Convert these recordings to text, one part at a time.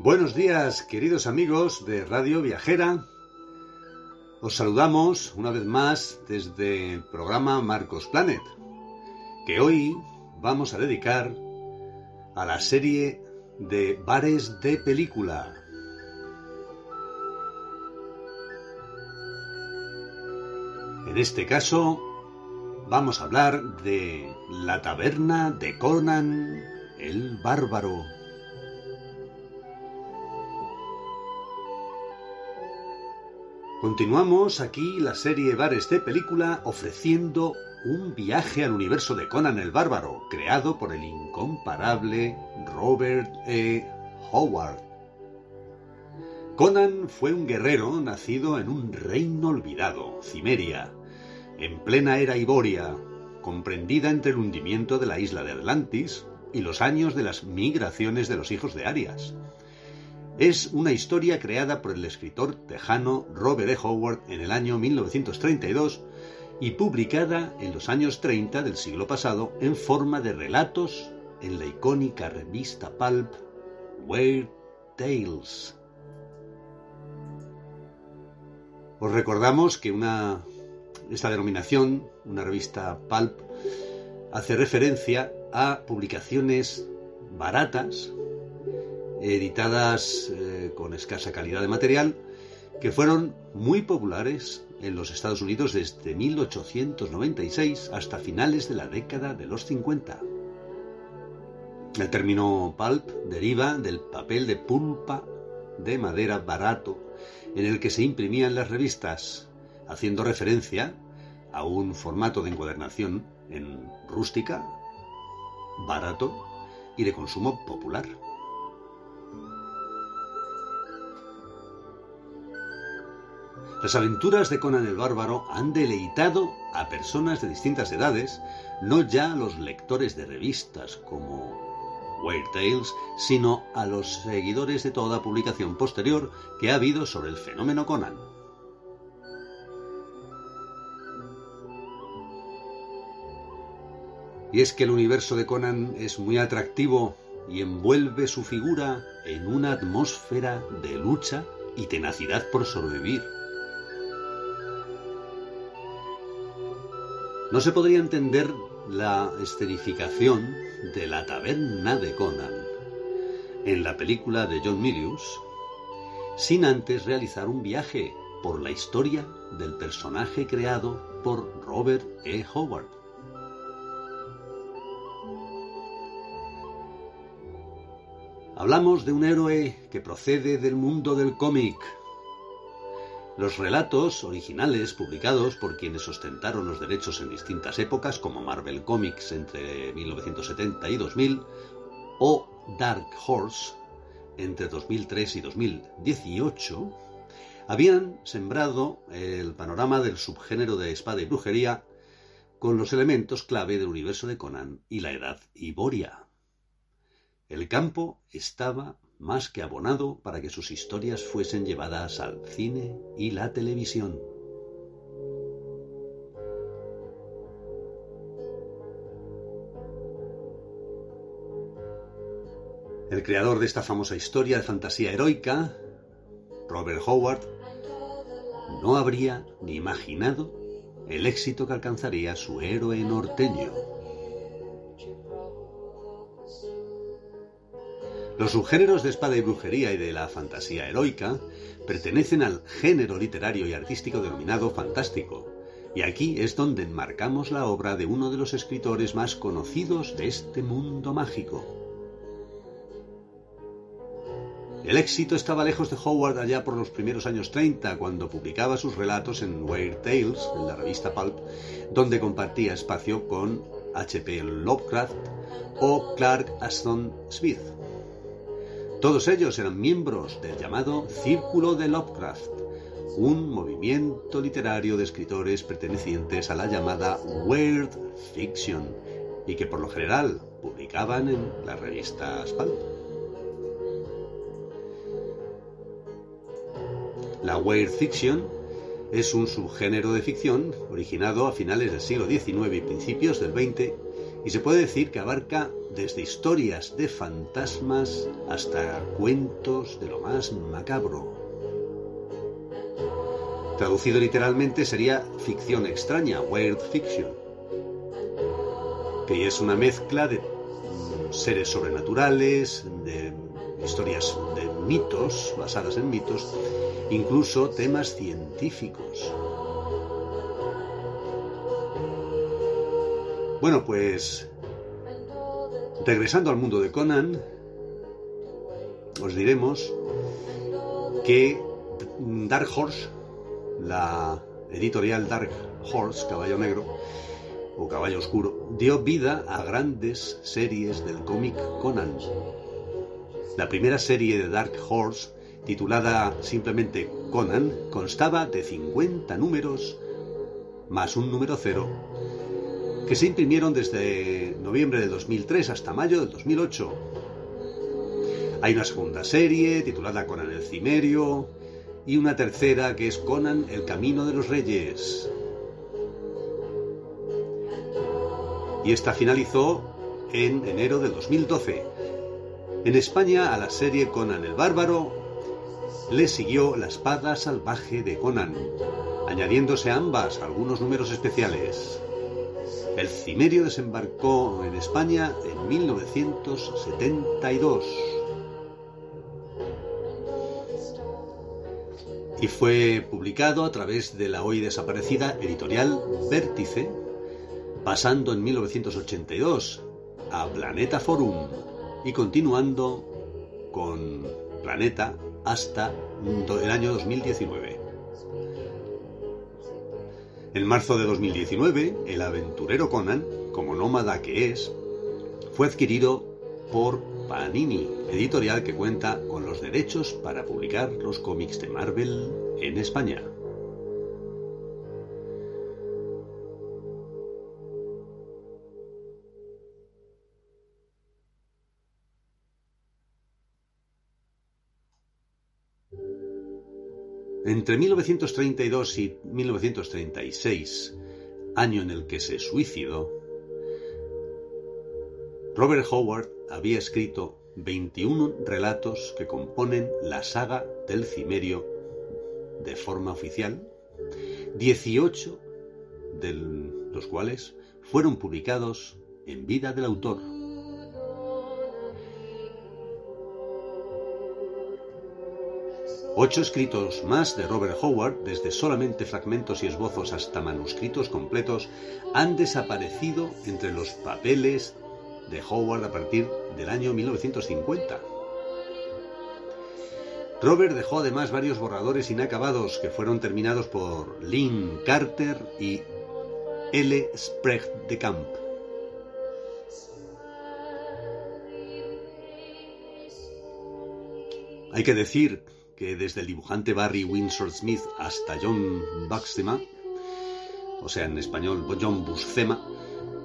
Buenos días, queridos amigos de Radio Viajera. Os saludamos una vez más desde el programa Marcos Planet, que hoy vamos a dedicar a la serie de bares de película. En este caso, vamos a hablar de la taberna de Conan el Bárbaro. Continuamos aquí la serie Bares de Película ofreciendo un viaje al universo de Conan el Bárbaro, creado por el incomparable Robert E. Howard. Conan fue un guerrero nacido en un reino olvidado, Cimeria, en plena era Iboria, comprendida entre el hundimiento de la isla de Atlantis y los años de las migraciones de los hijos de Arias. Es una historia creada por el escritor tejano Robert E. Howard en el año 1932 y publicada en los años 30 del siglo pasado en forma de relatos en la icónica revista pulp Weird Tales. Os recordamos que una, esta denominación, una revista pulp, hace referencia a publicaciones baratas editadas eh, con escasa calidad de material, que fueron muy populares en los Estados Unidos desde 1896 hasta finales de la década de los 50. El término pulp deriva del papel de pulpa de madera barato en el que se imprimían las revistas, haciendo referencia a un formato de encuadernación en rústica, barato y de consumo popular. Las aventuras de Conan el Bárbaro han deleitado a personas de distintas edades, no ya a los lectores de revistas como Weird Tales, sino a los seguidores de toda publicación posterior que ha habido sobre el fenómeno Conan. Y es que el universo de Conan es muy atractivo y envuelve su figura en una atmósfera de lucha y tenacidad por sobrevivir. No se podría entender la escenificación de la taberna de Conan en la película de John Milius sin antes realizar un viaje por la historia del personaje creado por Robert E. Howard. Hablamos de un héroe que procede del mundo del cómic, los relatos originales publicados por quienes ostentaron los derechos en distintas épocas, como Marvel Comics entre 1970 y 2000, o Dark Horse entre 2003 y 2018, habían sembrado el panorama del subgénero de espada y brujería con los elementos clave del universo de Conan y la edad Iboria. El campo estaba más que abonado para que sus historias fuesen llevadas al cine y la televisión. El creador de esta famosa historia de fantasía heroica, Robert Howard, no habría ni imaginado el éxito que alcanzaría su héroe norteño. Los subgéneros de espada y brujería y de la fantasía heroica pertenecen al género literario y artístico denominado fantástico, Y aquí es donde enmarcamos la obra de uno de los escritores más conocidos de este mundo mágico. El éxito estaba lejos de Howard allá por los primeros años 30, cuando publicaba sus relatos en Weird Tales, en la revista Pulp, donde compartía espacio con H.P. Lovecraft o Clark Aston Smith. Todos ellos eran miembros del llamado Círculo de Lovecraft, un movimiento literario de escritores pertenecientes a la llamada Weird Fiction y que por lo general publicaban en las revistas Pulp. La Weird Fiction es un subgénero de ficción originado a finales del siglo XIX y principios del XX y se puede decir que abarca desde historias de fantasmas hasta cuentos de lo más macabro. Traducido literalmente sería ficción extraña, weird fiction, que es una mezcla de mm, seres sobrenaturales, de historias de mitos, basadas en mitos, incluso temas científicos. Bueno, pues regresando al mundo de Conan, os diremos que Dark Horse, la editorial Dark Horse, Caballo Negro, o Caballo Oscuro, dio vida a grandes series del cómic Conan. La primera serie de Dark Horse, titulada simplemente Conan, constaba de 50 números más un número cero que se imprimieron desde noviembre de 2003 hasta mayo del 2008. Hay una segunda serie titulada Conan el Cimerio y una tercera que es Conan el Camino de los Reyes. Y esta finalizó en enero del 2012. En España a la serie Conan el Bárbaro le siguió La Espada Salvaje de Conan, añadiéndose ambas algunos números especiales. El cimerio desembarcó en España en 1972 y fue publicado a través de la hoy desaparecida editorial Vértice, pasando en 1982 a Planeta Forum y continuando con Planeta hasta el año 2019. En marzo de 2019, el aventurero Conan, como nómada que es, fue adquirido por Panini, editorial que cuenta con los derechos para publicar los cómics de Marvel en España. Entre 1932 y 1936, año en el que se suicidó, Robert Howard había escrito 21 relatos que componen la saga del Cimerio de forma oficial, 18 de los cuales fueron publicados en vida del autor. Ocho escritos más de Robert Howard, desde solamente fragmentos y esbozos hasta manuscritos completos, han desaparecido entre los papeles de Howard a partir del año 1950. Robert dejó además varios borradores inacabados que fueron terminados por Lynn Carter y L. Sprague de Camp. Hay que decir que desde el dibujante Barry Windsor Smith hasta John Buscema, o sea, en español John Buscema,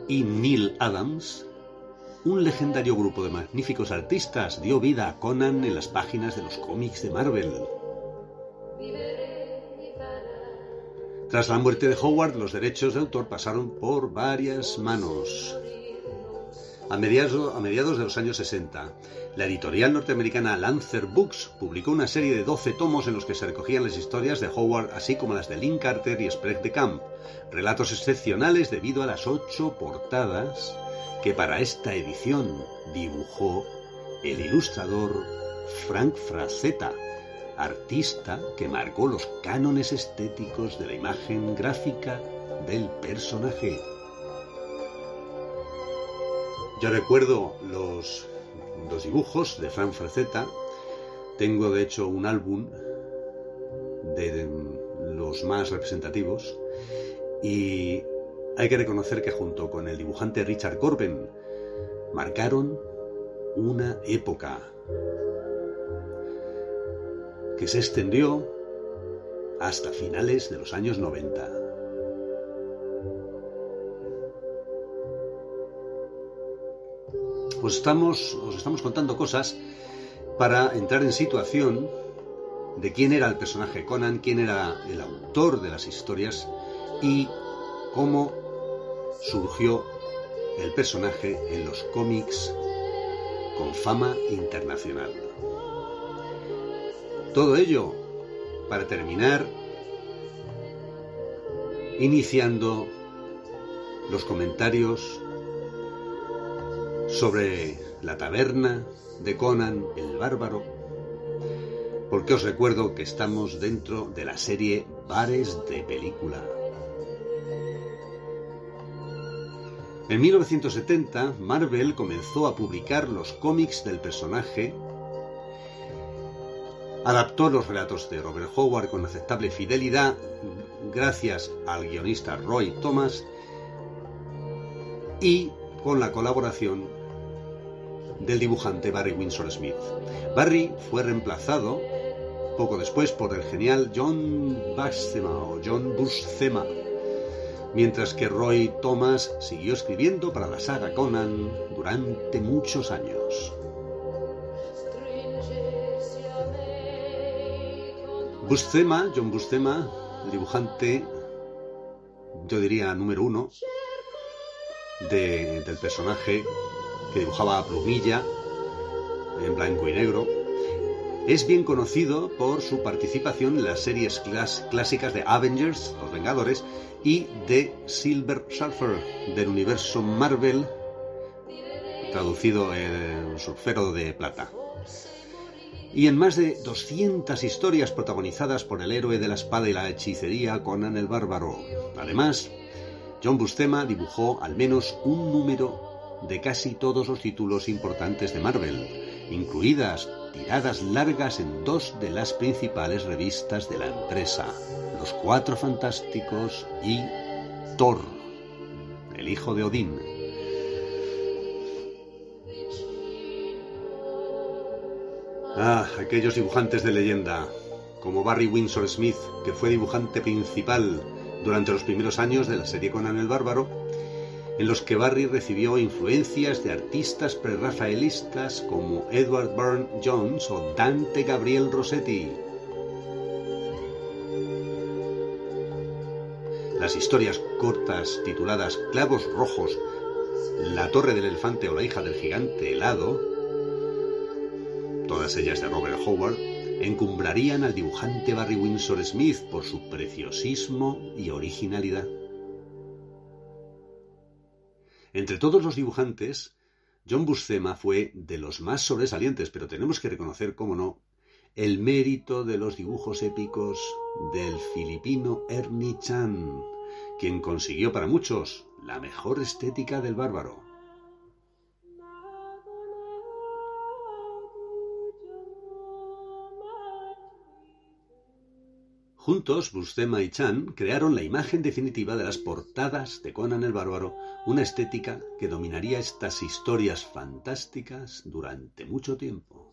y Neil Adams, un legendario grupo de magníficos artistas dio vida a Conan en las páginas de los cómics de Marvel. Tras la muerte de Howard, los derechos de autor pasaron por varias manos. A mediados, a mediados, de los años 60, la editorial norteamericana Lancer Books publicó una serie de 12 tomos en los que se recogían las historias de Howard, así como las de Lynn Carter y Sprague de Camp, relatos excepcionales debido a las ocho portadas que para esta edición dibujó el ilustrador Frank Frazetta, artista que marcó los cánones estéticos de la imagen gráfica del personaje. Yo recuerdo los, los dibujos de Frank Frazetta. Tengo de hecho un álbum de los más representativos y hay que reconocer que junto con el dibujante Richard Corben marcaron una época que se extendió hasta finales de los años 90. Os estamos, os estamos contando cosas para entrar en situación de quién era el personaje Conan, quién era el autor de las historias y cómo surgió el personaje en los cómics con fama internacional. Todo ello para terminar iniciando los comentarios sobre la taberna de Conan el Bárbaro, porque os recuerdo que estamos dentro de la serie Bares de Película. En 1970, Marvel comenzó a publicar los cómics del personaje, adaptó los relatos de Robert Howard con aceptable fidelidad gracias al guionista Roy Thomas y con la colaboración del dibujante Barry Windsor Smith. Barry fue reemplazado poco después por el genial John Buscema o John Buscema mientras que Roy Thomas siguió escribiendo para la saga Conan durante muchos años. Buscema, John Buscema, el dibujante, yo diría número uno, del personaje que dibujaba a Plumilla en blanco y negro, es bien conocido por su participación en las series clásicas de Avengers, Los Vengadores, y de Silver Surfer del universo Marvel, traducido en Surfero de Plata. Y en más de 200 historias protagonizadas por el héroe de la espada y la hechicería Conan el Bárbaro. Además, John Buscema dibujó al menos un número de casi todos los títulos importantes de Marvel, incluidas tiradas largas en dos de las principales revistas de la empresa, los Cuatro Fantásticos y Thor, el hijo de Odín. Ah, aquellos dibujantes de leyenda, como Barry Windsor Smith, que fue dibujante principal durante los primeros años de la serie Conan el Bárbaro, en los que Barry recibió influencias de artistas prerrafaelistas como Edward Burne Jones o Dante Gabriel Rossetti. Las historias cortas tituladas Clavos Rojos, La Torre del Elefante o La hija del gigante helado, todas ellas de Robert Howard, encumbrarían al dibujante Barry Windsor Smith por su preciosismo y originalidad. Entre todos los dibujantes, John Buscema fue de los más sobresalientes, pero tenemos que reconocer, cómo no, el mérito de los dibujos épicos del filipino Ernie Chan, quien consiguió para muchos la mejor estética del bárbaro. Juntos, Buscema y Chan crearon la imagen definitiva de las portadas de Conan el Bárbaro, una estética que dominaría estas historias fantásticas durante mucho tiempo.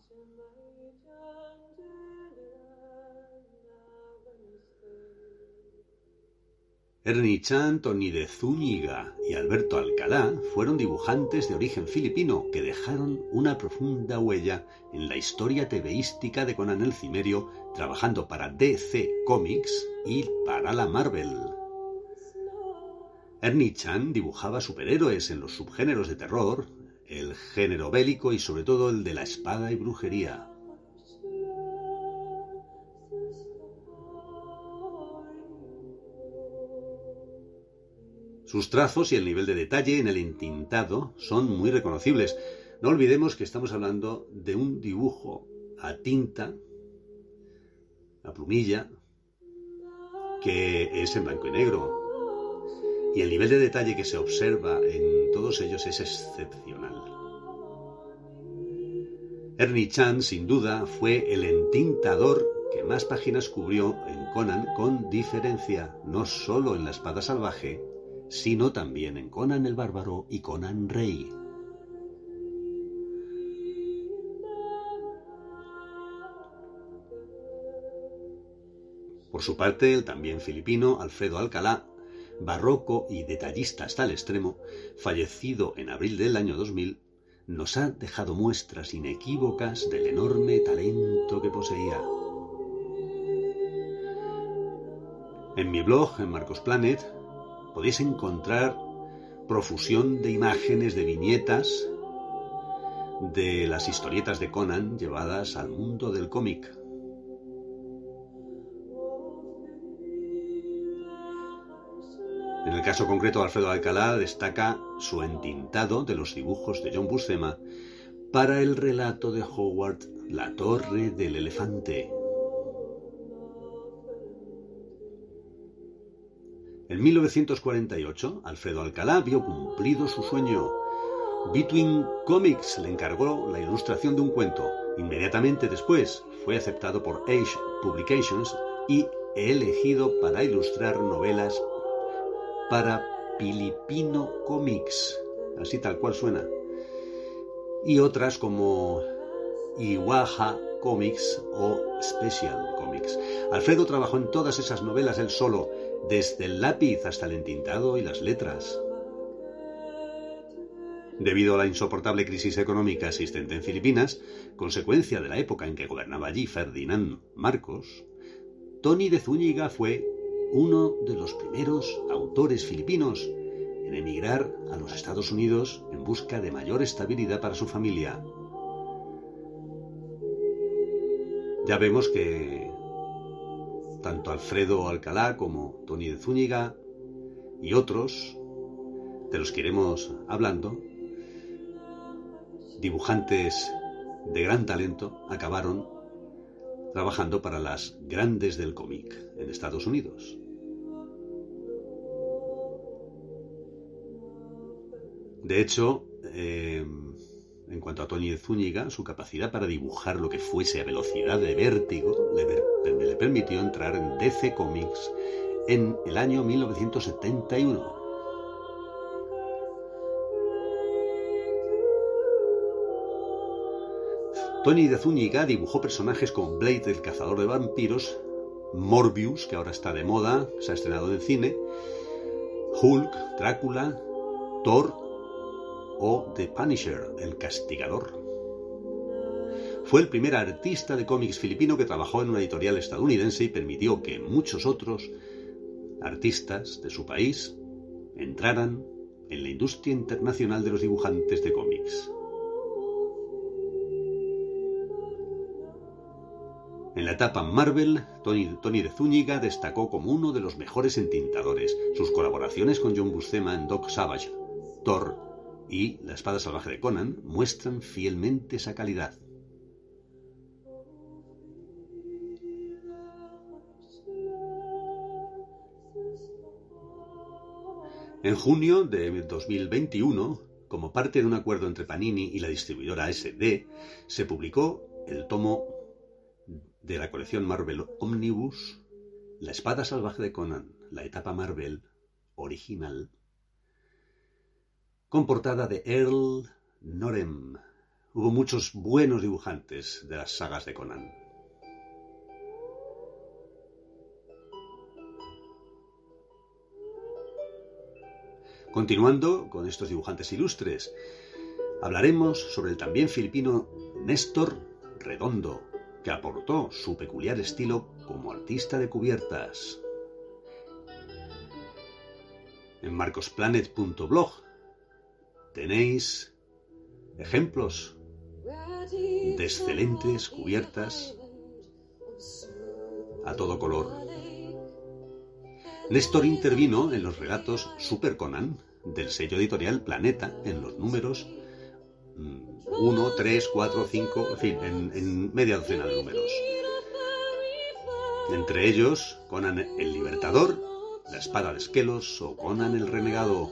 Chan, Tony de Zúñiga y Alberto Alcalá fueron dibujantes de origen filipino que dejaron una profunda huella en la historia tebeística de Conan el Cimerio, trabajando para DC Comics y para la Marvel. Ernie Chan dibujaba superhéroes en los subgéneros de terror, el género bélico y sobre todo el de la espada y brujería. Sus trazos y el nivel de detalle en el entintado son muy reconocibles. No olvidemos que estamos hablando de un dibujo a tinta, a plumilla, que es en blanco y negro. Y el nivel de detalle que se observa en todos ellos es excepcional. Ernie Chan, sin duda, fue el entintador que más páginas cubrió en Conan con diferencia, no solo en la espada salvaje, sino también en Conan el Bárbaro y Conan Rey. Por su parte, el también filipino Alfredo Alcalá, barroco y detallista hasta el extremo, fallecido en abril del año 2000, nos ha dejado muestras inequívocas del enorme talento que poseía. En mi blog, en Marcos Planet, podéis encontrar profusión de imágenes, de viñetas, de las historietas de Conan llevadas al mundo del cómic. En el caso concreto de Alfredo Alcalá destaca su entintado de los dibujos de John Buscema para el relato de Howard La Torre del Elefante, En 1948, Alfredo Alcalá vio cumplido su sueño. Between Comics le encargó la ilustración de un cuento. Inmediatamente después fue aceptado por Age Publications y elegido para ilustrar novelas para Filipino Comics, así tal cual suena. Y otras como Iwaha Comics o Special Comics. Alfredo trabajó en todas esas novelas él solo desde el lápiz hasta el entintado y las letras. Debido a la insoportable crisis económica existente en Filipinas, consecuencia de la época en que gobernaba allí Ferdinand Marcos, Tony de Zúñiga fue uno de los primeros autores filipinos en emigrar a los Estados Unidos en busca de mayor estabilidad para su familia. Ya vemos que tanto Alfredo Alcalá como Tony de Zúñiga y otros de los que iremos hablando, dibujantes de gran talento, acabaron trabajando para las grandes del cómic en Estados Unidos. De hecho, eh, en cuanto a Tony Zúñiga, su capacidad para dibujar lo que fuese a velocidad de vértigo le, le permitió entrar en DC Comics en el año 1971. Tony de Zúñiga dibujó personajes como Blade el cazador de vampiros, Morbius, que ahora está de moda, se ha estrenado en cine, Hulk, Drácula, Thor o The Punisher, el castigador. Fue el primer artista de cómics filipino que trabajó en una editorial estadounidense y permitió que muchos otros artistas de su país entraran en la industria internacional de los dibujantes de cómics. En la etapa Marvel, Tony, de Zúñiga destacó como uno de los mejores entintadores. Sus colaboraciones con John Buscema en Doc Savage, Thor y La espada salvaje de Conan muestran fielmente esa calidad. En junio de 2021, como parte de un acuerdo entre Panini y la distribuidora SD, se publicó el tomo de la colección Marvel Omnibus, La espada salvaje de Conan, la etapa Marvel original con portada de Earl Norem. Hubo muchos buenos dibujantes de las sagas de Conan. Continuando con estos dibujantes ilustres, hablaremos sobre el también filipino Néstor Redondo, que aportó su peculiar estilo como artista de cubiertas. En marcosplanet.blog tenéis ejemplos de excelentes cubiertas a todo color. Néstor intervino en los relatos Super Conan del sello editorial Planeta en los números 1, 3, 4, 5, en fin, en, media docena de números. Entre ellos, Conan el Libertador La espada de Esquelos o Conan el Renegado.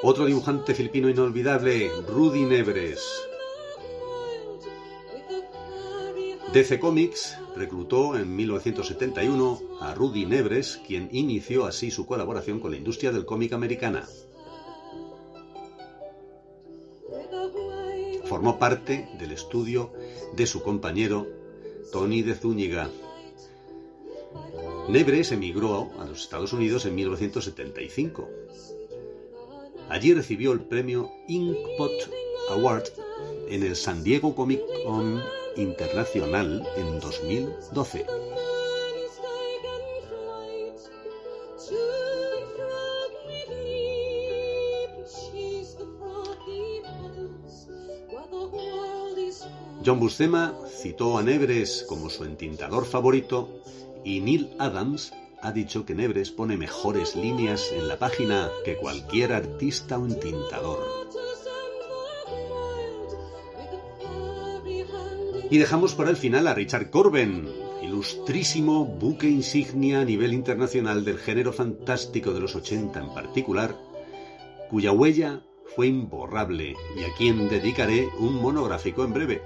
Otro dibujante filipino inolvidable, Rudy Nebres. DC Comics reclutó en 1971 a Rudy Nebres, quien inició así su colaboración con la industria del cómic americana. Formó parte del estudio de su compañero Tony de Zúñiga. Nebres emigró a los Estados Unidos en 1975. Allí recibió el premio Inkpot Award en el San Diego Comic Con Internacional en 2012. John Buscema citó a Nebres como su entintador favorito y Neil Adams ha dicho que Nebres pone mejores líneas en la página que cualquier artista o entintador. Y dejamos para el final a Richard Corben, ilustrísimo buque insignia a nivel internacional del género fantástico de los 80 en particular, cuya huella fue imborrable y a quien dedicaré un monográfico en breve.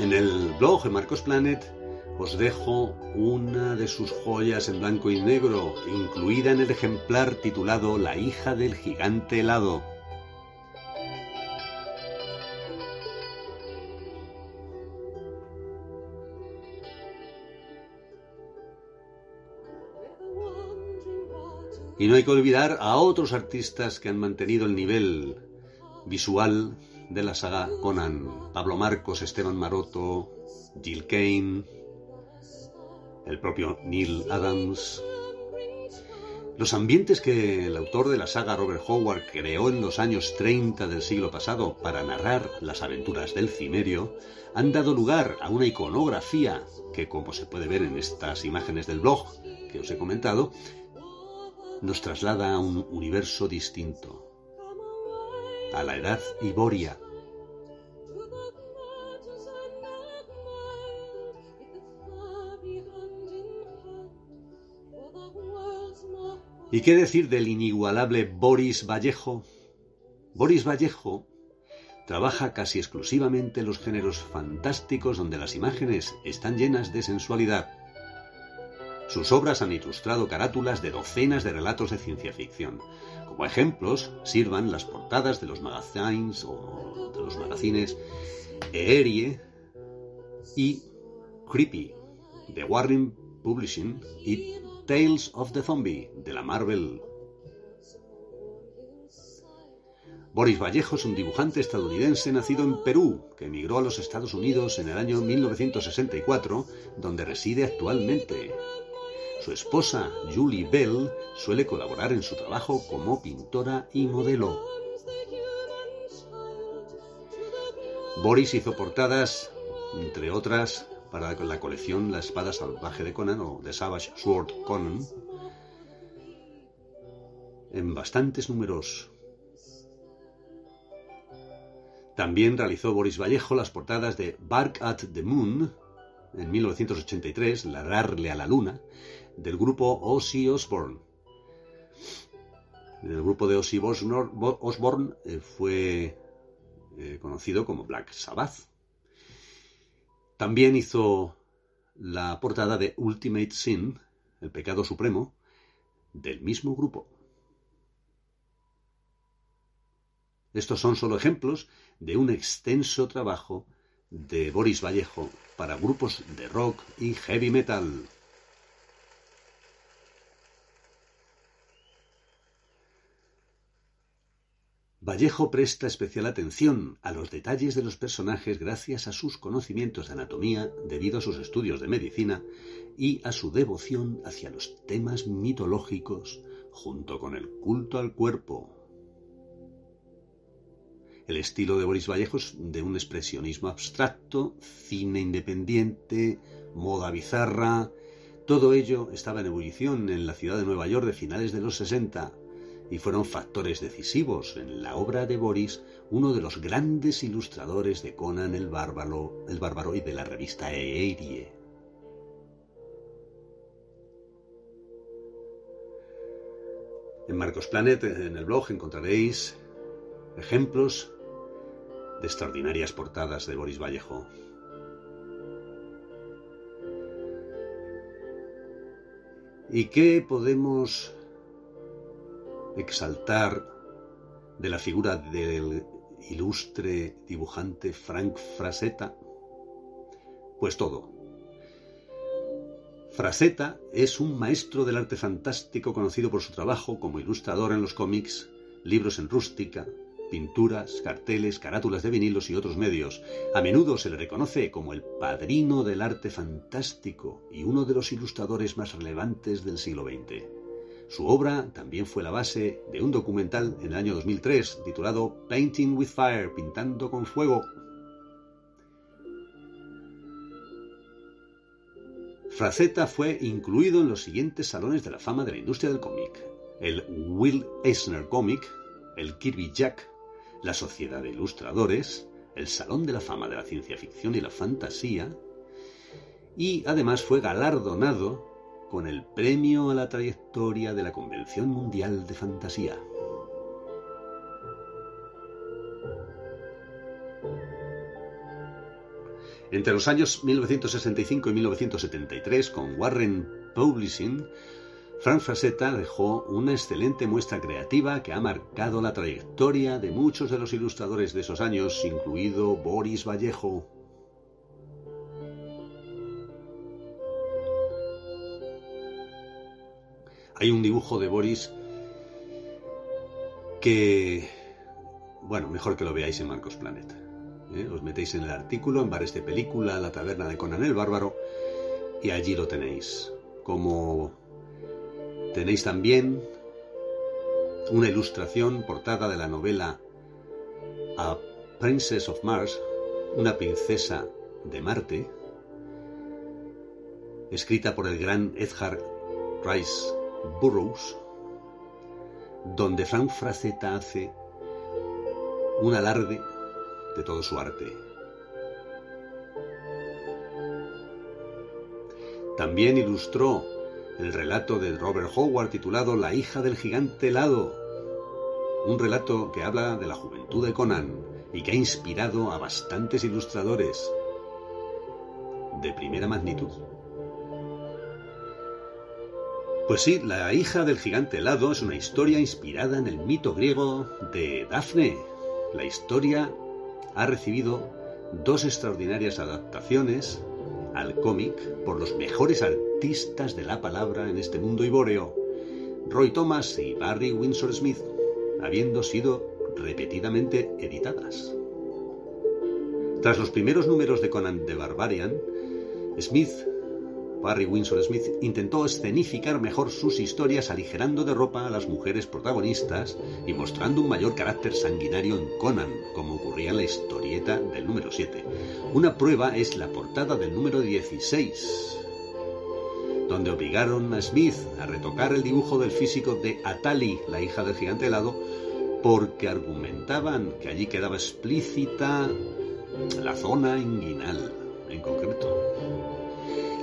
En el blog de Marcos Planet os dejo una de sus joyas en blanco y negro, incluida en el ejemplar titulado La hija del gigante helado. Y no hay que olvidar a otros artistas que han mantenido el nivel visual de la saga Conan. Pablo Marcos, Esteban Maroto, Jill Kane, el propio Neil Adams. Los ambientes que el autor de la saga Robert Howard creó en los años 30 del siglo pasado para narrar las aventuras del cimerio han dado lugar a una iconografía que, como se puede ver en estas imágenes del blog que os he comentado, nos traslada a un universo distinto, a la edad Iboria. ¿Y qué decir del inigualable Boris Vallejo? Boris Vallejo trabaja casi exclusivamente los géneros fantásticos donde las imágenes están llenas de sensualidad. Sus obras han ilustrado carátulas de docenas de relatos de ciencia ficción. Como ejemplos sirvan las portadas de los magazines o de los magazines Erie y Creepy de Warren Publishing y Tales of the Zombie de la Marvel. Boris Vallejo es un dibujante estadounidense nacido en Perú, que emigró a los Estados Unidos en el año 1964, donde reside actualmente. Su esposa, Julie Bell, suele colaborar en su trabajo como pintora y modelo. Boris hizo portadas, entre otras, para la colección La espada salvaje de Conan o The Savage Sword Conan en bastantes números. También realizó Boris Vallejo las portadas de Bark at the Moon en 1983, Ladrarle a la Luna, del grupo Ozzy Osbourne. El grupo de Ozzy Osbourne eh, fue eh, conocido como Black Sabbath. También hizo la portada de Ultimate Sin, el pecado supremo, del mismo grupo. Estos son solo ejemplos de un extenso trabajo de Boris Vallejo para grupos de rock y heavy metal. Vallejo presta especial atención a los detalles de los personajes gracias a sus conocimientos de anatomía debido a sus estudios de medicina y a su devoción hacia los temas mitológicos junto con el culto al cuerpo. El estilo de Boris Vallejo es de un expresionismo abstracto, cine independiente, moda bizarra. Todo ello estaba en ebullición en la ciudad de Nueva York de finales de los 60 y fueron factores decisivos en la obra de Boris, uno de los grandes ilustradores de Conan el Bárbaro, el Bárbaro y de la revista Eirie. En Marcos Planet, en el blog, encontraréis ejemplos de extraordinarias portadas de Boris Vallejo. ¿Y qué podemos exaltar de la figura del ilustre dibujante Frank Frazetta? Pues todo. Frazetta es un maestro del arte fantástico conocido por su trabajo como ilustrador en los cómics, libros en rústica, pinturas, carteles, carátulas de vinilos y otros medios. A menudo se le reconoce como el padrino del arte fantástico y uno de los ilustradores más relevantes del siglo XX. Su obra también fue la base de un documental en el año 2003 titulado Painting with Fire, Pintando con Fuego. Fraceta fue incluido en los siguientes salones de la fama de la industria del cómic. El Will Eisner Comic, el Kirby Jack, la Sociedad de Ilustradores, el Salón de la Fama de la Ciencia Ficción y la Fantasía, y además fue galardonado con el Premio a la Trayectoria de la Convención Mundial de Fantasía. Entre los años 1965 y 1973, con Warren Publishing, Frank Frazetta dejó una excelente muestra creativa que ha marcado la trayectoria de muchos de los ilustradores de esos años, incluido Boris Vallejo. Hay un dibujo de Boris que, bueno, mejor que lo veáis en Marcos Planet. ¿eh? Os metéis en el artículo, en bares de película, la taberna de Conan el Bárbaro, y allí lo tenéis. Como Tenéis también una ilustración portada de la novela A Princess of Mars, una princesa de Marte, escrita por el gran Edgar Rice Burroughs, donde Frank Frazetta hace un alarde de todo su arte. También ilustró el relato de Robert Howard titulado La hija del gigante helado. Un relato que habla de la juventud de Conan y que ha inspirado a bastantes ilustradores de primera magnitud. Pues sí, La hija del gigante helado es una historia inspirada en el mito griego de Dafne. La historia ha recibido dos extraordinarias adaptaciones al cómic por los mejores artistas de la palabra en este mundo ibóreo, Roy Thomas y Barry Windsor Smith, habiendo sido repetidamente editadas. Tras los primeros números de Conan the Barbarian, Smith Barry Windsor Smith intentó escenificar mejor sus historias aligerando de ropa a las mujeres protagonistas y mostrando un mayor carácter sanguinario en Conan, como ocurría en la historieta del número 7. Una prueba es la portada del número 16, donde obligaron a Smith a retocar el dibujo del físico de Atali, la hija del gigante helado, porque argumentaban que allí quedaba explícita la zona inguinal en concreto.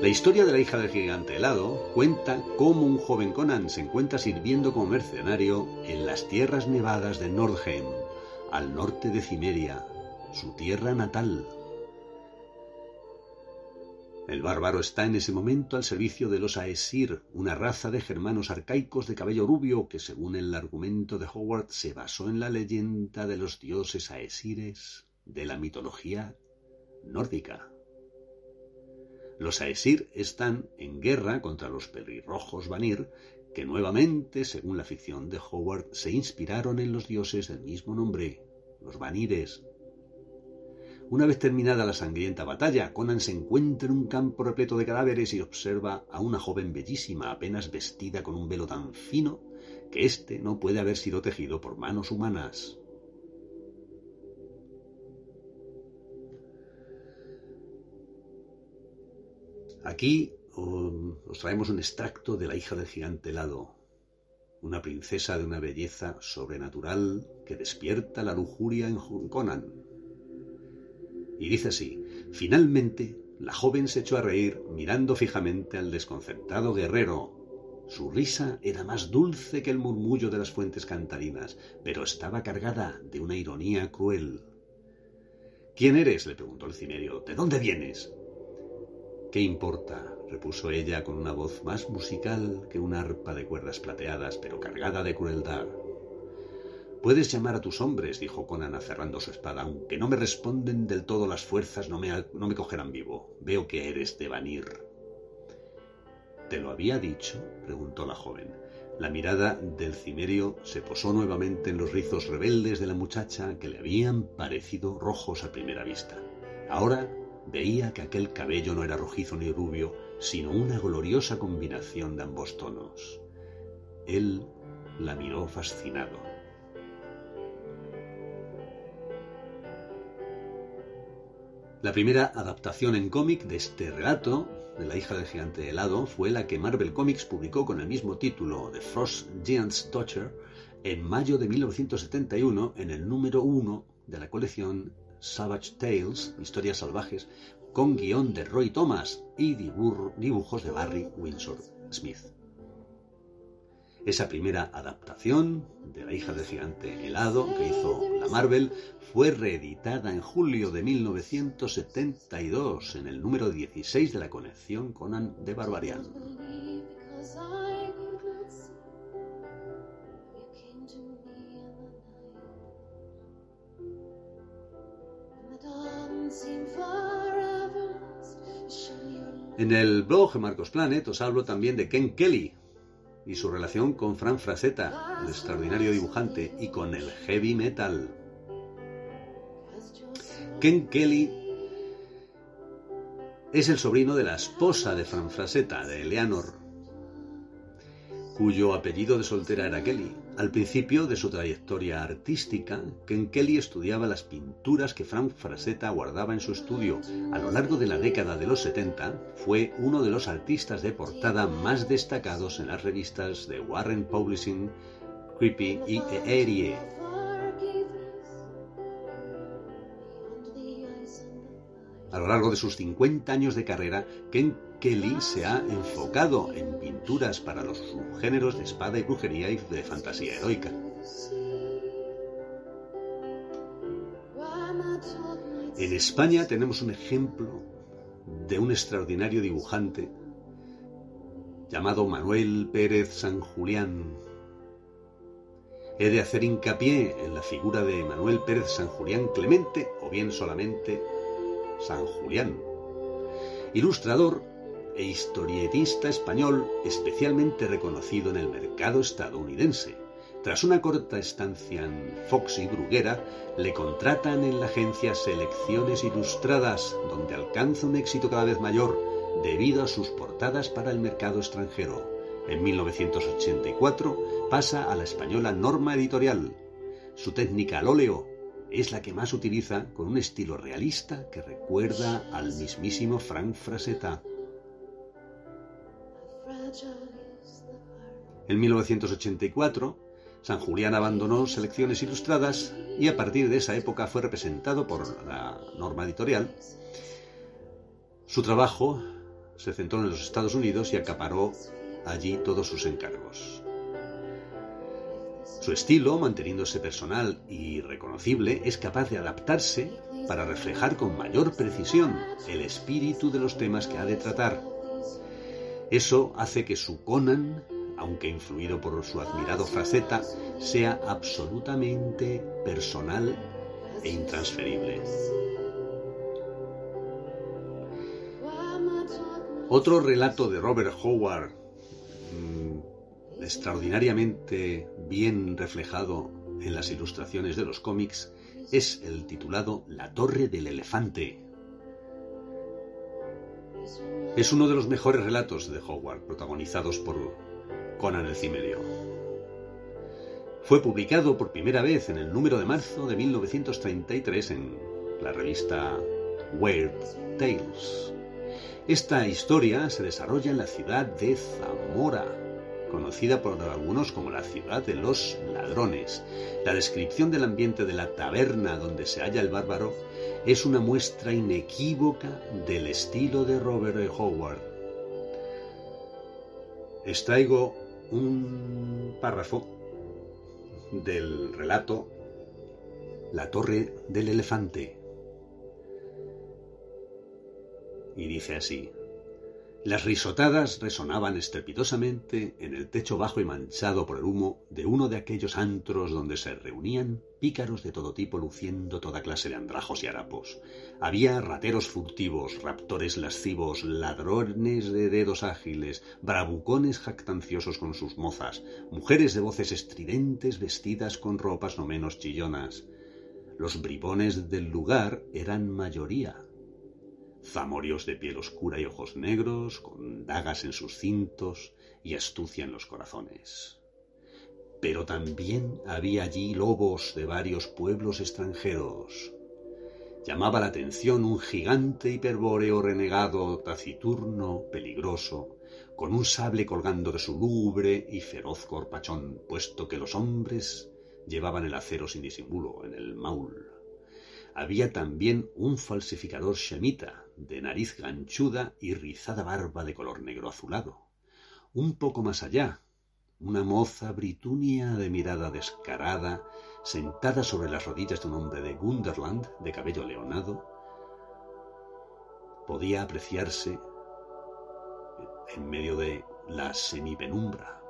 La historia de la hija del gigante helado cuenta cómo un joven Conan se encuentra sirviendo como mercenario en las tierras nevadas de Nordheim, al norte de Cimeria, su tierra natal. El bárbaro está en ese momento al servicio de los Aesir, una raza de germanos arcaicos de cabello rubio que, según el argumento de Howard, se basó en la leyenda de los dioses Aesires de la mitología nórdica. Los Aesir están en guerra contra los pelirrojos Vanir, que nuevamente, según la ficción de Howard, se inspiraron en los dioses del mismo nombre, los Vanires. Una vez terminada la sangrienta batalla, Conan se encuentra en un campo repleto de cadáveres y observa a una joven bellísima, apenas vestida con un velo tan fino que éste no puede haber sido tejido por manos humanas. Aquí um, os traemos un extracto de La hija del gigante helado, una princesa de una belleza sobrenatural que despierta la lujuria en Conan. Y dice así, finalmente la joven se echó a reír mirando fijamente al desconcertado guerrero. Su risa era más dulce que el murmullo de las fuentes cantarinas, pero estaba cargada de una ironía cruel. ¿Quién eres? le preguntó el cimerio. ¿De dónde vienes? ¿Qué importa? repuso ella con una voz más musical que una arpa de cuerdas plateadas, pero cargada de crueldad. Puedes llamar a tus hombres, dijo Conan cerrando su espada. Aunque no me responden del todo las fuerzas, no me, no me cogerán vivo. Veo que eres de Vanir. ¿Te lo había dicho? preguntó la joven. La mirada del cimerio se posó nuevamente en los rizos rebeldes de la muchacha que le habían parecido rojos a primera vista. Ahora veía que aquel cabello no era rojizo ni rubio, sino una gloriosa combinación de ambos tonos. Él la miró fascinado. La primera adaptación en cómic de este relato, de la hija del gigante helado, fue la que Marvel Comics publicó con el mismo título, The Frost Giant's Daughter, en mayo de 1971 en el número uno de la colección Savage Tales, Historias Salvajes, con guion de Roy Thomas y dibujos de Barry Windsor Smith. Esa primera adaptación de La hija del gigante helado que hizo la Marvel fue reeditada en julio de 1972 en el número 16 de la colección Conan de Barbarian. En el blog Marcos Planet os hablo también de Ken Kelly y su relación con Fran Frazetta, el extraordinario dibujante, y con el heavy metal. Ken Kelly es el sobrino de la esposa de Fran Frazetta, de Eleanor, cuyo apellido de soltera era Kelly. Al principio de su trayectoria artística, Ken Kelly estudiaba las pinturas que Frank Frazetta guardaba en su estudio. A lo largo de la década de los 70, fue uno de los artistas de portada más destacados en las revistas de Warren Publishing, Creepy y Erie. A lo largo de sus 50 años de carrera, Ken Kelly se ha enfocado en pinturas para los subgéneros de espada y brujería y de fantasía heroica. En España tenemos un ejemplo de un extraordinario dibujante llamado Manuel Pérez San Julián. He de hacer hincapié en la figura de Manuel Pérez San Julián Clemente o bien solamente San Julián, ilustrador e historietista español especialmente reconocido en el mercado estadounidense. Tras una corta estancia en Fox y Bruguera, le contratan en la agencia Selecciones Ilustradas, donde alcanza un éxito cada vez mayor debido a sus portadas para el mercado extranjero. En 1984 pasa a la española Norma Editorial. Su técnica al óleo es la que más utiliza con un estilo realista que recuerda al mismísimo Frank Frazetta. En 1984, San Julián abandonó Selecciones Ilustradas y a partir de esa época fue representado por la norma editorial. Su trabajo se centró en los Estados Unidos y acaparó allí todos sus encargos. Su estilo, manteniéndose personal y reconocible, es capaz de adaptarse para reflejar con mayor precisión el espíritu de los temas que ha de tratar eso hace que su Conan, aunque influido por su admirado Fraceta, sea absolutamente personal e intransferible. Otro relato de Robert Howard, mm, extraordinariamente bien reflejado en las ilustraciones de los cómics, es el titulado La Torre del Elefante, es uno de los mejores relatos de Howard, protagonizados por Conan el Cimerio. Fue publicado por primera vez en el número de marzo de 1933 en la revista Weird Tales. Esta historia se desarrolla en la ciudad de Zamora, conocida por algunos como la ciudad de los ladrones. La descripción del ambiente de la taberna donde se halla el bárbaro es una muestra inequívoca del estilo de Robert E. Howard. Extraigo un párrafo del relato La torre del elefante. Y dice así. Las risotadas resonaban estrepitosamente en el techo bajo y manchado por el humo de uno de aquellos antros donde se reunían pícaros de todo tipo luciendo toda clase de andrajos y harapos. Había rateros furtivos, raptores lascivos, ladrones de dedos ágiles, bravucones jactanciosos con sus mozas, mujeres de voces estridentes vestidas con ropas no menos chillonas. Los bribones del lugar eran mayoría, zamorios de piel oscura y ojos negros, con dagas en sus cintos y astucia en los corazones. Pero también había allí lobos de varios pueblos extranjeros. Llamaba la atención un gigante hiperbóreo renegado, taciturno, peligroso, con un sable colgando de su lúgubre y feroz corpachón, puesto que los hombres llevaban el acero sin disimulo en el maul. Había también un falsificador shemita, de nariz ganchuda y rizada barba de color negro azulado. Un poco más allá, una moza britunia de mirada descarada, sentada sobre las rodillas de un hombre de Gunderland, de cabello leonado, podía apreciarse en medio de la semipenumbra.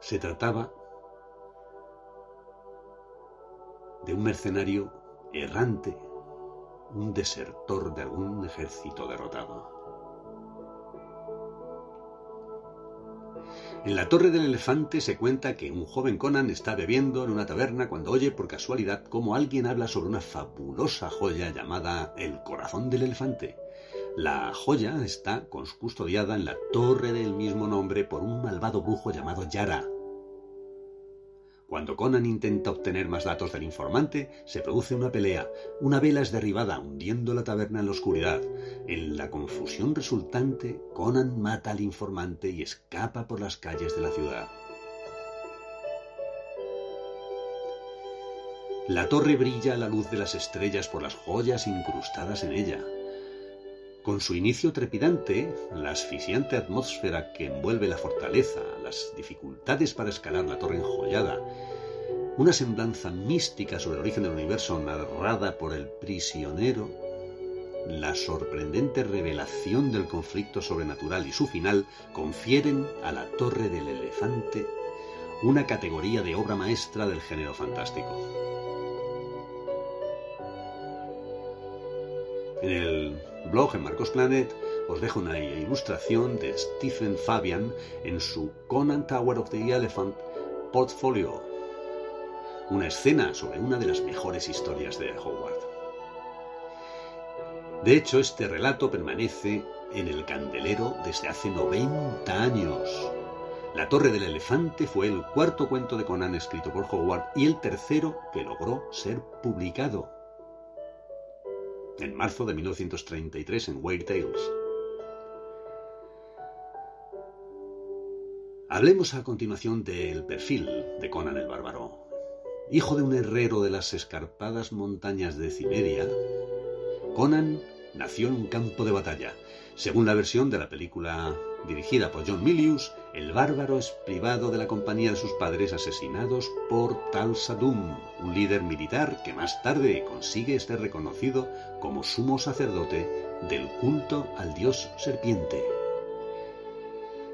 Se trataba de un mercenario errante, un desertor de algún ejército derrotado. En la Torre del Elefante se cuenta que un joven Conan está bebiendo en una taberna cuando oye por casualidad cómo alguien habla sobre una fabulosa joya llamada el corazón del elefante. La joya está custodiada en la torre del mismo nombre por un malvado brujo llamado Yara, cuando Conan intenta obtener más datos del informante, se produce una pelea. Una vela es derribada, hundiendo la taberna en la oscuridad. En la confusión resultante, Conan mata al informante y escapa por las calles de la ciudad. La torre brilla a la luz de las estrellas por las joyas incrustadas en ella. Con su inicio trepidante, la asfixiante atmósfera que envuelve la fortaleza, las dificultades para escalar la torre enjollada, una semblanza mística sobre el origen del universo narrada por el prisionero, la sorprendente revelación del conflicto sobrenatural y su final confieren a la Torre del Elefante una categoría de obra maestra del género fantástico. En el blog en Marcos Planet os dejo una ilustración de Stephen Fabian en su Conan Tower of the Elephant portfolio, una escena sobre una de las mejores historias de Howard. De hecho, este relato permanece en el candelero desde hace 90 años. La Torre del Elefante fue el cuarto cuento de Conan escrito por Howard y el tercero que logró ser publicado en marzo de 1933 en Weird Tales. Hablemos a continuación del perfil de Conan el Bárbaro. Hijo de un herrero de las escarpadas montañas de Cimeria, Conan nació en un campo de batalla. Según la versión de la película dirigida por John Milius, el bárbaro es privado de la compañía de sus padres asesinados por Tal Sadum, un líder militar que más tarde consigue ser reconocido como sumo sacerdote del culto al dios serpiente.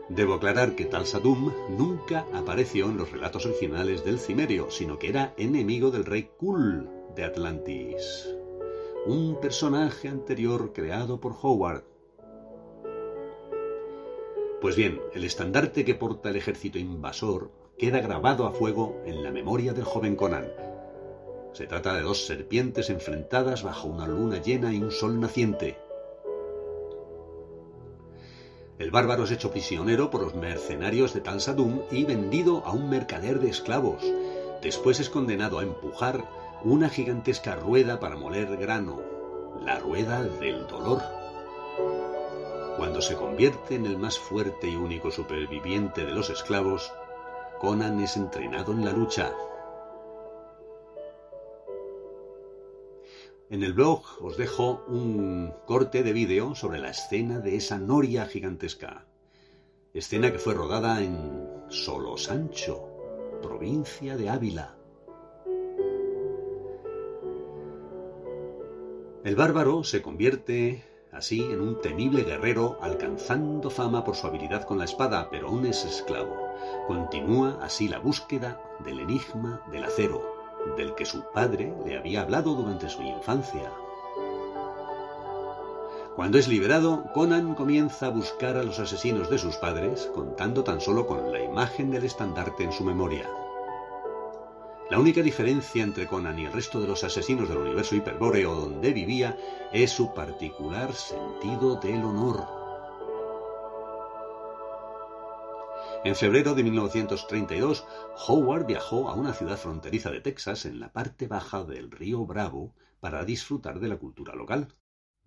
Debo aclarar que Tal Sadum nunca apareció en los relatos originales del Cimerio, sino que era enemigo del rey Kul de Atlantis, un personaje anterior creado por Howard pues bien, el estandarte que porta el ejército invasor queda grabado a fuego en la memoria del joven Conan. Se trata de dos serpientes enfrentadas bajo una luna llena y un sol naciente. El bárbaro es hecho prisionero por los mercenarios de Tal Sadum y vendido a un mercader de esclavos. Después es condenado a empujar una gigantesca rueda para moler grano, la rueda del dolor. Cuando se convierte en el más fuerte y único superviviente de los esclavos, Conan es entrenado en la lucha. En el blog os dejo un corte de vídeo sobre la escena de esa noria gigantesca. Escena que fue rodada en Solo Sancho, provincia de Ávila. El bárbaro se convierte así en un temible guerrero, alcanzando fama por su habilidad con la espada, pero aún es esclavo. Continúa así la búsqueda del enigma del acero, del que su padre le había hablado durante su infancia. Cuando es liberado, Conan comienza a buscar a los asesinos de sus padres, contando tan solo con la imagen del estandarte en su memoria. La única diferencia entre Conan y el resto de los asesinos del universo hiperbóreo donde vivía es su particular sentido del honor. En febrero de 1932, Howard viajó a una ciudad fronteriza de Texas en la parte baja del río Bravo para disfrutar de la cultura local.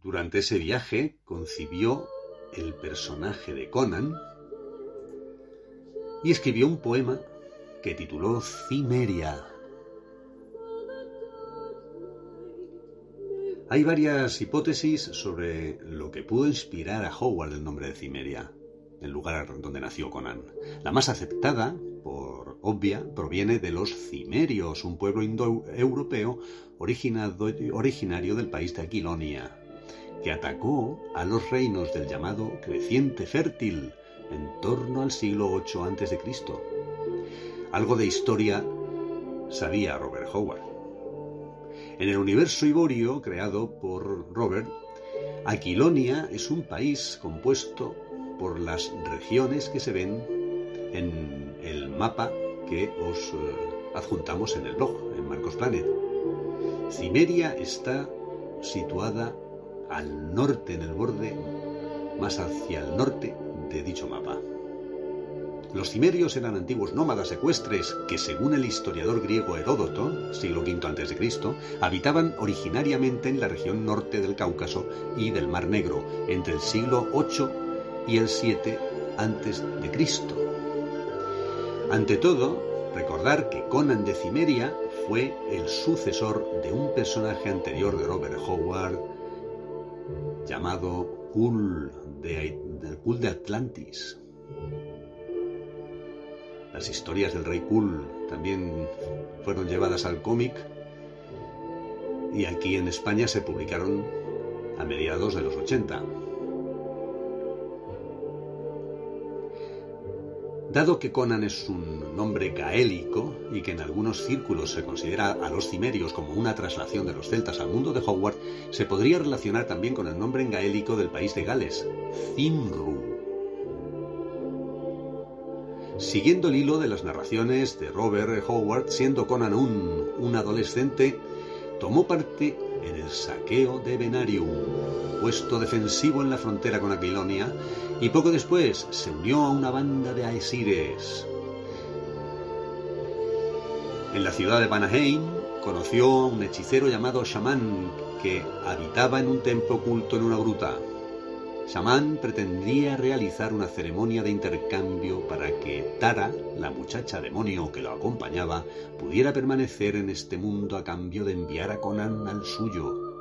Durante ese viaje concibió el personaje de Conan y escribió un poema que tituló Cimeria. Hay varias hipótesis sobre lo que pudo inspirar a Howard el nombre de Cimeria, el lugar donde nació Conan. La más aceptada, por obvia, proviene de los cimerios, un pueblo indoeuropeo originario del país de Aquilonia, que atacó a los reinos del llamado creciente fértil en torno al siglo VIII a.C. Algo de historia sabía Robert Howard. En el universo iborio creado por Robert, Aquilonia es un país compuesto por las regiones que se ven en el mapa que os eh, adjuntamos en el blog, en Marcos Planet. Cimeria está situada al norte, en el borde más hacia el norte de dicho mapa. Los cimerios eran antiguos nómadas ecuestres que, según el historiador griego Heródoto, siglo V a.C., habitaban originariamente en la región norte del Cáucaso y del Mar Negro entre el siglo VIII y el VII a.C. Ante todo, recordar que Conan de Cimeria fue el sucesor de un personaje anterior de Robert Howard llamado Kul de Atlantis. Las historias del rey Kul también fueron llevadas al cómic y aquí en España se publicaron a mediados de los 80. Dado que Conan es un nombre gaélico y que en algunos círculos se considera a los cimerios como una traslación de los celtas al mundo de Howard, se podría relacionar también con el nombre en gaélico del país de Gales, Cimru. Siguiendo el hilo de las narraciones de Robert Howard, siendo Conan un, un adolescente, tomó parte en el saqueo de Venarium, puesto defensivo en la frontera con Aquilonia, y poco después se unió a una banda de aesires. En la ciudad de Vanaheim conoció a un hechicero llamado Shaman que habitaba en un templo oculto en una gruta. Shaman pretendía realizar una ceremonia de intercambio para que Tara, la muchacha demonio que lo acompañaba, pudiera permanecer en este mundo a cambio de enviar a Conan al suyo.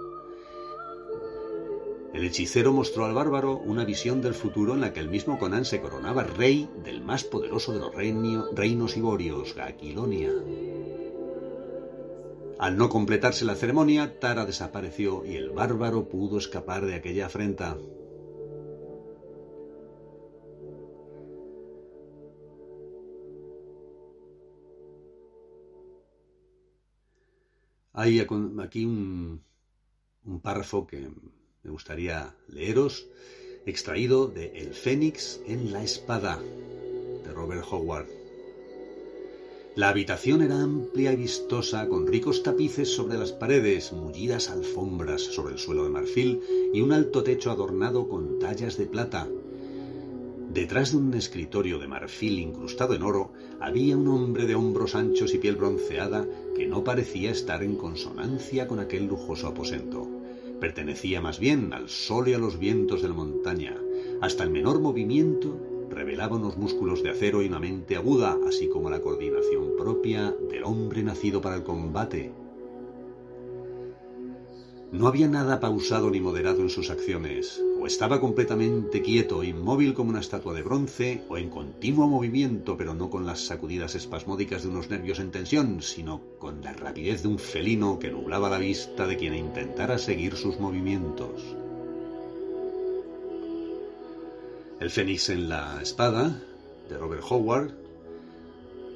El hechicero mostró al bárbaro una visión del futuro en la que el mismo Conan se coronaba rey del más poderoso de los reinos iborios, Aquilonia. Al no completarse la ceremonia, Tara desapareció y el bárbaro pudo escapar de aquella afrenta. Hay aquí un, párrafo que me gustaría leeros, extraído de El Fénix en la Espada, de Robert Howard. La habitación era amplia y vistosa, con ricos tapices sobre las paredes, mullidas alfombras sobre el suelo de marfil y un alto techo adornado con tallas de plata. Detrás de un escritorio de marfil incrustado en oro había un hombre de hombros anchos y piel bronceada que no parecía estar en consonancia con aquel lujoso aposento. Pertenecía más bien al sol y a los vientos de la montaña. Hasta el menor movimiento revelaba unos músculos de acero y una mente aguda, así como la coordinación propia del hombre nacido para el combate. No había nada pausado ni moderado en sus acciones. O estaba completamente quieto, inmóvil como una estatua de bronce, o en continuo movimiento, pero no con las sacudidas espasmódicas de unos nervios en tensión, sino con la rapidez de un felino que nublaba la vista de quien intentara seguir sus movimientos. El Fénix en la espada, de Robert Howard,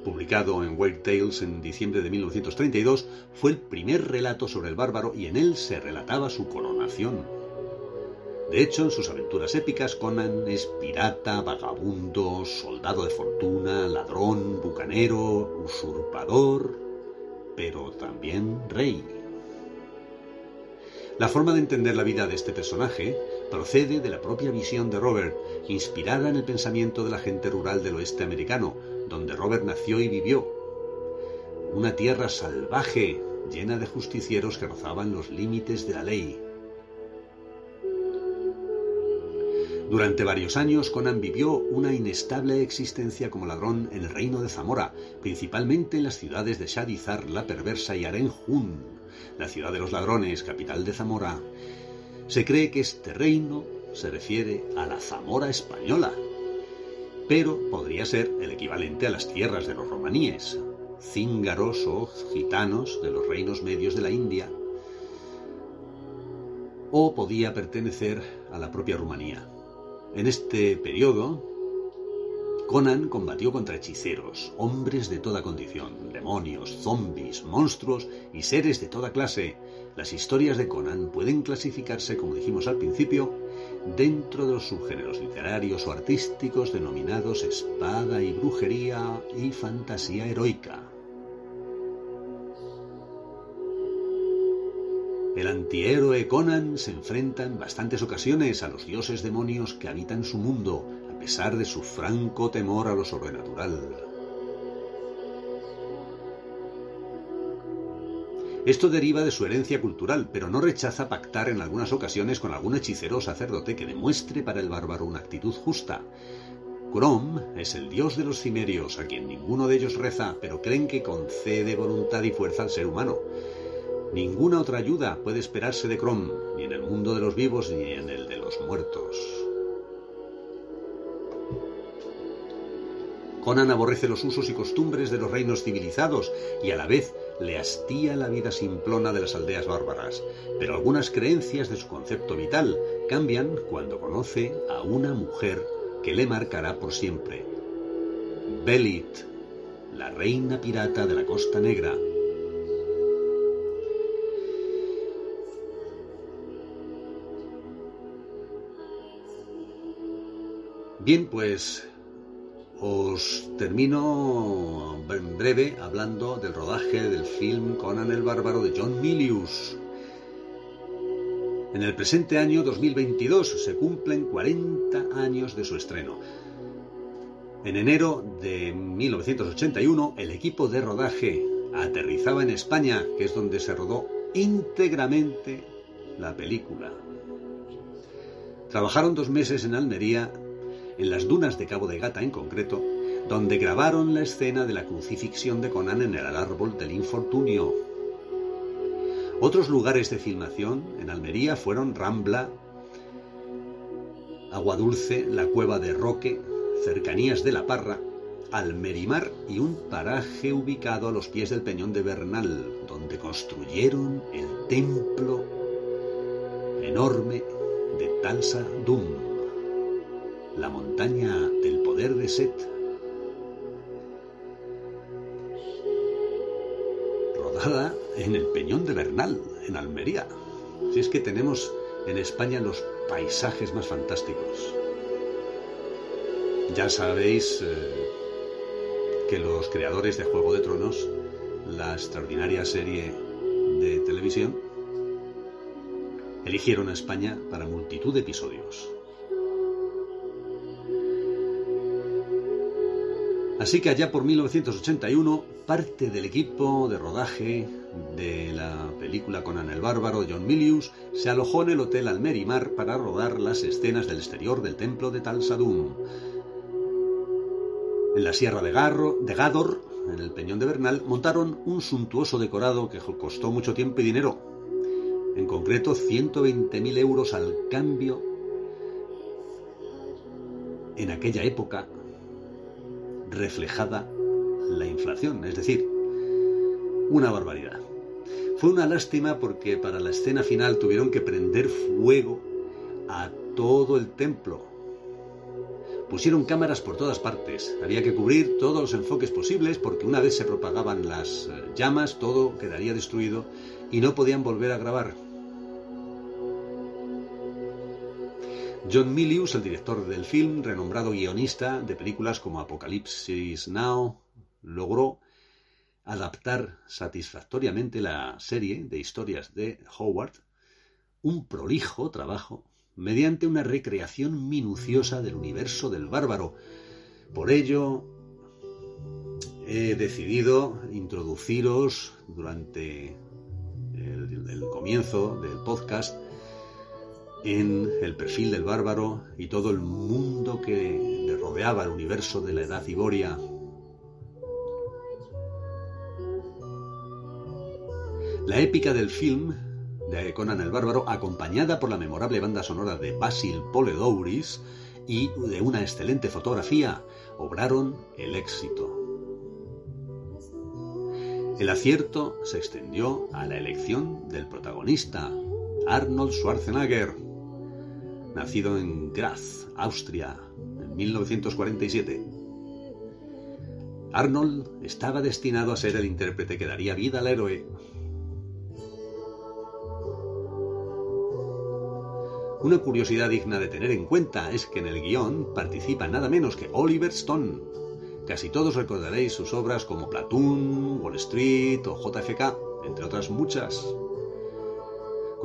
publicado en Weird Tales en diciembre de 1932, fue el primer relato sobre el bárbaro y en él se relataba su coronación. De hecho, en sus aventuras épicas, Conan es pirata, vagabundo, soldado de fortuna, ladrón, bucanero, usurpador, pero también rey. La forma de entender la vida de este personaje procede de la propia visión de Robert, inspirada en el pensamiento de la gente rural del oeste americano, donde Robert nació y vivió. Una tierra salvaje, llena de justicieros que rozaban los límites de la ley. Durante varios años, Conan vivió una inestable existencia como ladrón en el reino de Zamora, principalmente en las ciudades de Shadizar la Perversa y Arenjun, la ciudad de los ladrones, capital de Zamora. Se cree que este reino se refiere a la Zamora española, pero podría ser el equivalente a las tierras de los romaníes, cíngaros o gitanos de los reinos medios de la India, o podía pertenecer a la propia Rumanía. En este periodo, Conan combatió contra hechiceros, hombres de toda condición, demonios, zombis, monstruos y seres de toda clase. Las historias de Conan pueden clasificarse, como dijimos al principio, dentro de los subgéneros literarios o artísticos denominados espada y brujería y fantasía heroica. El antihéroe Conan se enfrenta en bastantes ocasiones a los dioses demonios que habitan su mundo, a pesar de su franco temor a lo sobrenatural. Esto deriva de su herencia cultural, pero no rechaza pactar en algunas ocasiones con algún hechicero o sacerdote que demuestre para el bárbaro una actitud justa. Crom es el dios de los cimerios, a quien ninguno de ellos reza, pero creen que concede voluntad y fuerza al ser humano. Ninguna otra ayuda puede esperarse de Crom, ni en el mundo de los vivos ni en el de los muertos. Conan aborrece los usos y costumbres de los reinos civilizados y a la vez le hastía la vida simplona de las aldeas bárbaras, pero algunas creencias de su concepto vital cambian cuando conoce a una mujer que le marcará por siempre. Belit, la reina pirata de la Costa Negra. Bien, pues os termino en breve hablando del rodaje del film Conan el Bárbaro de John Milius. En el presente año 2022 se cumplen 40 años de su estreno. En enero de 1981 el equipo de rodaje aterrizaba en España, que es donde se rodó íntegramente la película. Trabajaron dos meses en Almería en las dunas de Cabo de Gata en concreto, donde grabaron la escena de la crucifixión de Conan en el árbol del infortunio. Otros lugares de filmación en Almería fueron Rambla, Agua Dulce, la cueva de Roque, cercanías de La Parra, Almerimar y un paraje ubicado a los pies del Peñón de Bernal, donde construyeron el templo enorme de Talsa Dum la montaña del poder de Set. Rodada en el Peñón de Bernal, en Almería. Si es que tenemos en España los paisajes más fantásticos. Ya sabéis eh, que los creadores de Juego de Tronos, la extraordinaria serie de televisión, eligieron a España para multitud de episodios. Así que allá por 1981, parte del equipo de rodaje de la película Conan el Bárbaro, John Milius, se alojó en el Hotel Almerimar para rodar las escenas del exterior del templo de Tal Sadum. En la Sierra de, Garro, de Gador, en el Peñón de Bernal, montaron un suntuoso decorado que costó mucho tiempo y dinero. En concreto, 120.000 euros al cambio en aquella época reflejada la inflación, es decir, una barbaridad. Fue una lástima porque para la escena final tuvieron que prender fuego a todo el templo. Pusieron cámaras por todas partes. Había que cubrir todos los enfoques posibles porque una vez se propagaban las eh, llamas todo quedaría destruido y no podían volver a grabar. John Milius, el director del film, renombrado guionista de películas como Apocalipsis Now, logró adaptar satisfactoriamente la serie de historias de Howard, un prolijo trabajo, mediante una recreación minuciosa del universo del bárbaro. Por ello, he decidido introduciros durante el, el comienzo del podcast en el perfil del bárbaro y todo el mundo que le rodeaba el universo de la Edad Iboria. La épica del film de Conan el Bárbaro, acompañada por la memorable banda sonora de Basil Poledouris y de una excelente fotografía, obraron el éxito. El acierto se extendió a la elección del protagonista, Arnold Schwarzenegger, nacido en Graz, Austria, en 1947. Arnold estaba destinado a ser el intérprete que daría vida al héroe. Una curiosidad digna de tener en cuenta es que en el guion participa nada menos que Oliver Stone. Casi todos recordaréis sus obras como Platoon, Wall Street o JFK, entre otras muchas.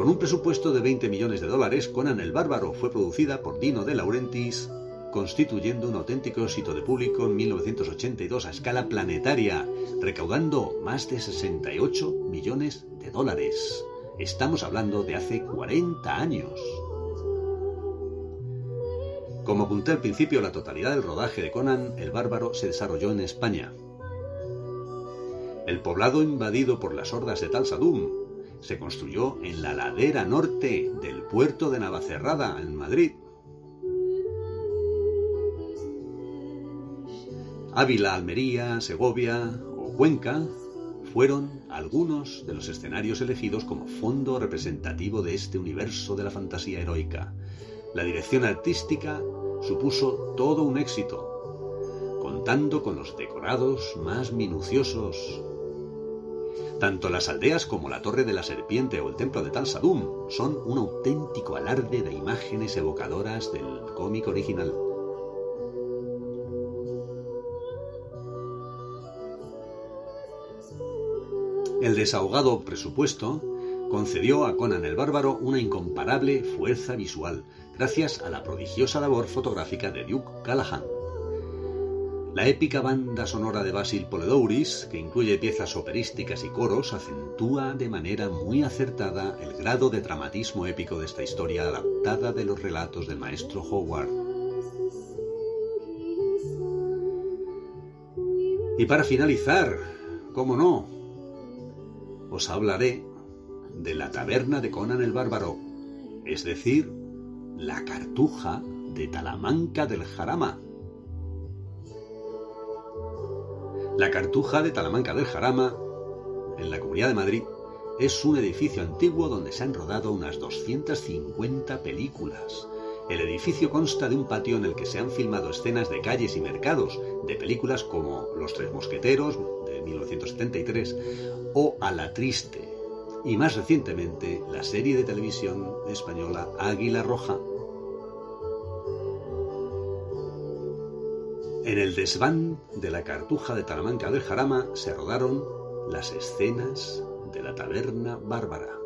Con un presupuesto de 20 millones de dólares, Conan el Bárbaro fue producida por Dino de Laurentiis, constituyendo un auténtico éxito de público en 1982 a escala planetaria, recaudando más de 68 millones de dólares. Estamos hablando de hace 40 años. Como apunté al principio, la totalidad del rodaje de Conan el Bárbaro se desarrolló en España. El poblado invadido por las hordas de Tal Sadum se construyó en la ladera norte del puerto de Navacerrada, en Madrid. Ávila, Almería, Segovia o Cuenca fueron algunos de los escenarios elegidos como fondo representativo de este universo de la fantasía heroica. La dirección artística supuso todo un éxito, contando con los decorados más minuciosos, tanto las aldeas como la Torre de la Serpiente o el Templo de Tal Sadum son un auténtico alarde de imágenes evocadoras del cómic original. El desahogado presupuesto concedió a Conan el Bárbaro una incomparable fuerza visual, gracias a la prodigiosa labor fotográfica de Duke Callahan. La épica banda sonora de Basil Poledouris, que incluye piezas operísticas y coros, acentúa de manera muy acertada el grado de dramatismo épico de esta historia adaptada de los relatos del maestro Howard. Y para finalizar, cómo no, os hablaré de la taberna de Conan el Bárbaro, es decir, la cartuja de Talamanca del Jarama La Cartuja de Talamanca del Jarama, en la Comunidad de Madrid, es un edificio antiguo donde se han rodado unas 250 películas. El edificio consta de un patio en el que se han filmado escenas de calles y mercados de películas como Los Tres Mosqueteros de 1973 o A la Triste y más recientemente la serie de televisión española Águila Roja En el desván de la cartuja de Talamanca del Jarama se rodaron las escenas de la taberna bárbara.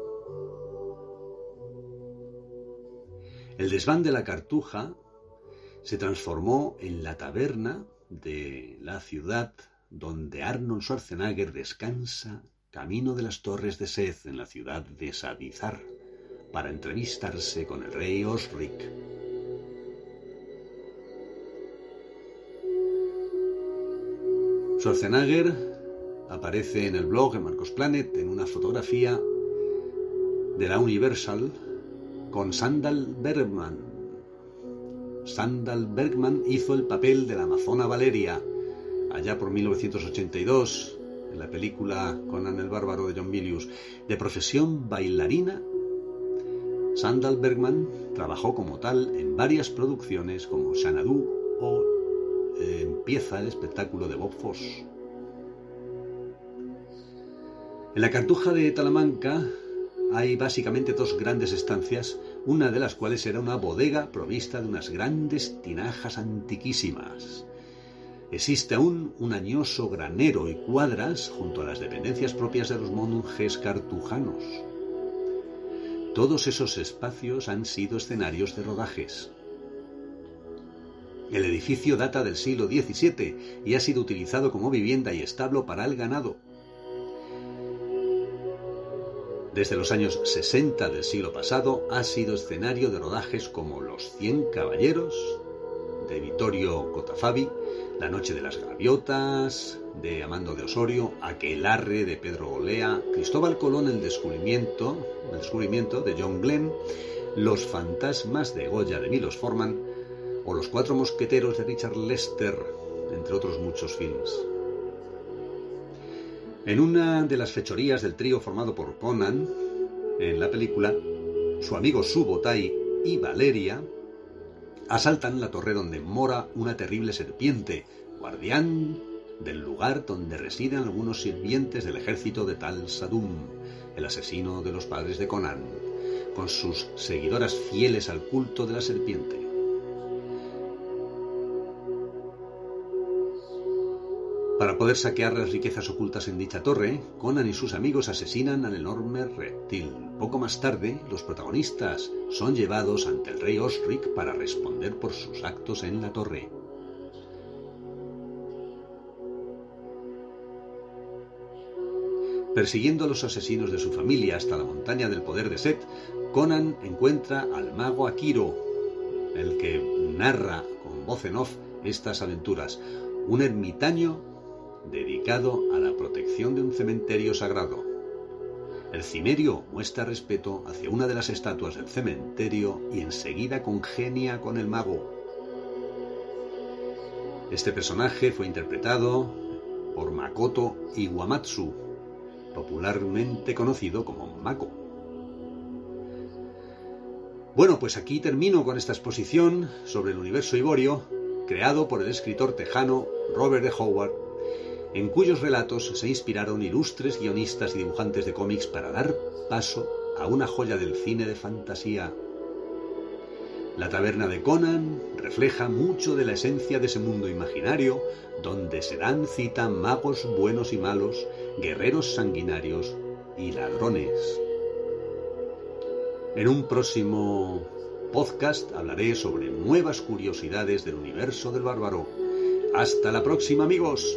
El desván de la cartuja se transformó en la taberna de la ciudad donde Arnold Schwarzenegger descansa camino de las torres de Seth en la ciudad de Sadizar, para entrevistarse con el rey Osric. Schwarzenegger aparece en el blog en Marcos Planet en una fotografía de la Universal con Sandal Bergman. Sandal Bergman hizo el papel de la Amazona Valeria allá por 1982 en la película Conan el Bárbaro de John Milius. De profesión bailarina, Sandal Bergman trabajó como tal en varias producciones como Xanadu o Empieza el espectáculo de Bob Foss. En la Cartuja de Talamanca hay básicamente dos grandes estancias, una de las cuales era una bodega provista de unas grandes tinajas antiquísimas. Existe aún un añoso granero y cuadras junto a las dependencias propias de los monjes cartujanos. Todos esos espacios han sido escenarios de rodajes. El edificio data del siglo XVII y ha sido utilizado como vivienda y establo para el ganado. Desde los años 60 del siglo pasado ha sido escenario de rodajes como Los Cien Caballeros, de Vittorio Cotafabi, La Noche de las Gaviotas, de Amando de Osorio, Aquelarre, de Pedro Olea, Cristóbal Colón, El Descubrimiento, El Descubrimiento, de John Glenn, Los Fantasmas de Goya, de Milos Forman, o Los Cuatro Mosqueteros de Richard Lester, entre otros muchos films. En una de las fechorías del trío formado por Conan, en la película, su amigo Subotai y Valeria asaltan la torre donde mora una terrible serpiente, guardián del lugar donde residen algunos sirvientes del ejército de Tal Sadum, el asesino de los padres de Conan, con sus seguidoras fieles al culto de la serpiente. Para poder saquear las riquezas ocultas en dicha torre, Conan y sus amigos asesinan al enorme reptil. Poco más tarde, los protagonistas son llevados ante el rey Osric para responder por sus actos en la torre. Persiguiendo a los asesinos de su familia hasta la montaña del poder de Set, Conan encuentra al mago Akiro, el que narra con voz en off estas aventuras, un ermitaño dedicado a la protección de un cementerio sagrado. El cimerio muestra respeto hacia una de las estatuas del cementerio y enseguida congenia con el mago. Este personaje fue interpretado por Makoto Iwamatsu, popularmente conocido como Mako. Bueno, pues aquí termino con esta exposición sobre el universo iborio, creado por el escritor tejano Robert de Howard en cuyos relatos se inspiraron ilustres guionistas y dibujantes de cómics para dar paso a una joya del cine de fantasía. La taberna de Conan refleja mucho de la esencia de ese mundo imaginario donde se dan cita magos buenos y malos, guerreros sanguinarios y ladrones. En un próximo podcast hablaré sobre nuevas curiosidades del universo del bárbaro. Hasta la próxima amigos.